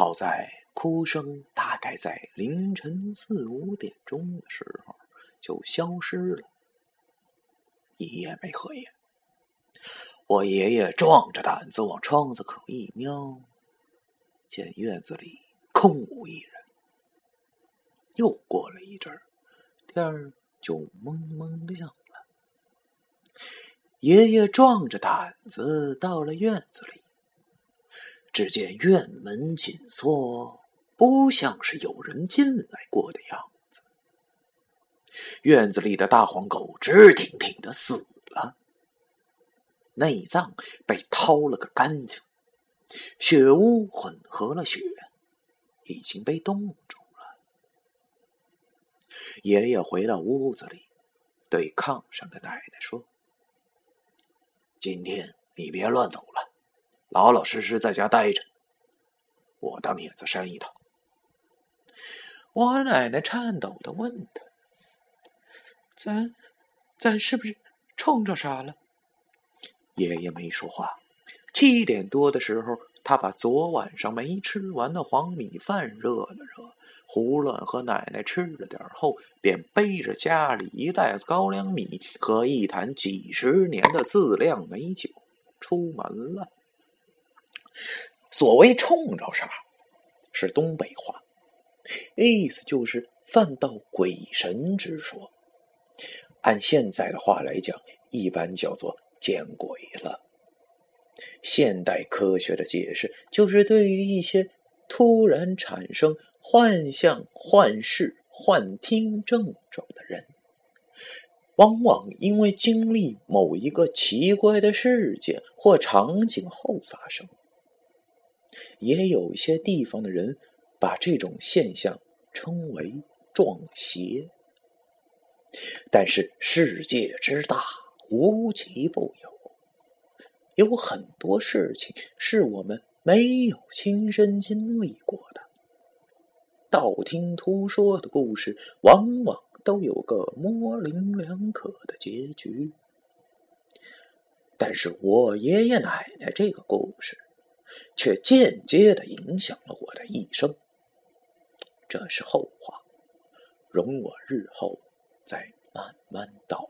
好在哭声大概在凌晨四五点钟的时候就消失了，一夜没合眼。我爷爷壮着胆子往窗子口一瞄，见院子里空无一人。又过了一阵儿，天儿就蒙蒙亮了。爷爷壮着胆子到了院子里，只见院门紧锁，不像是有人进来过的样子。院子里的大黄狗直挺挺的死了。内脏被掏了个干净，血污混合了血，已经被冻住了。爷爷回到屋子里，对炕上的奶奶说：“今天你别乱走了，老老实实在家待着，我当碾子山一趟。”我奶奶颤抖的问他：“咱，咱是不是冲着啥了？”爷爷没说话。七点多的时候，他把昨晚上没吃完的黄米饭热了热，胡乱和奶奶吃了点后，便背着家里一袋子高粱米和一坛几十年的自酿美酒出门了。所谓“冲着啥”，是东北话，意思就是犯到鬼神之说。按现在的话来讲，一般叫做。见鬼了！现代科学的解释就是，对于一些突然产生幻象、幻视、幻听症状的人，往往因为经历某一个奇怪的事件或场景后发生。也有一些地方的人把这种现象称为撞邪。但是世界之大。无奇不有，有很多事情是我们没有亲身经历过的。道听途说的故事，往往都有个模棱两可的结局。但是我爷爷奶奶这个故事，却间接的影响了我的一生。这是后话，容我日后再慢慢道。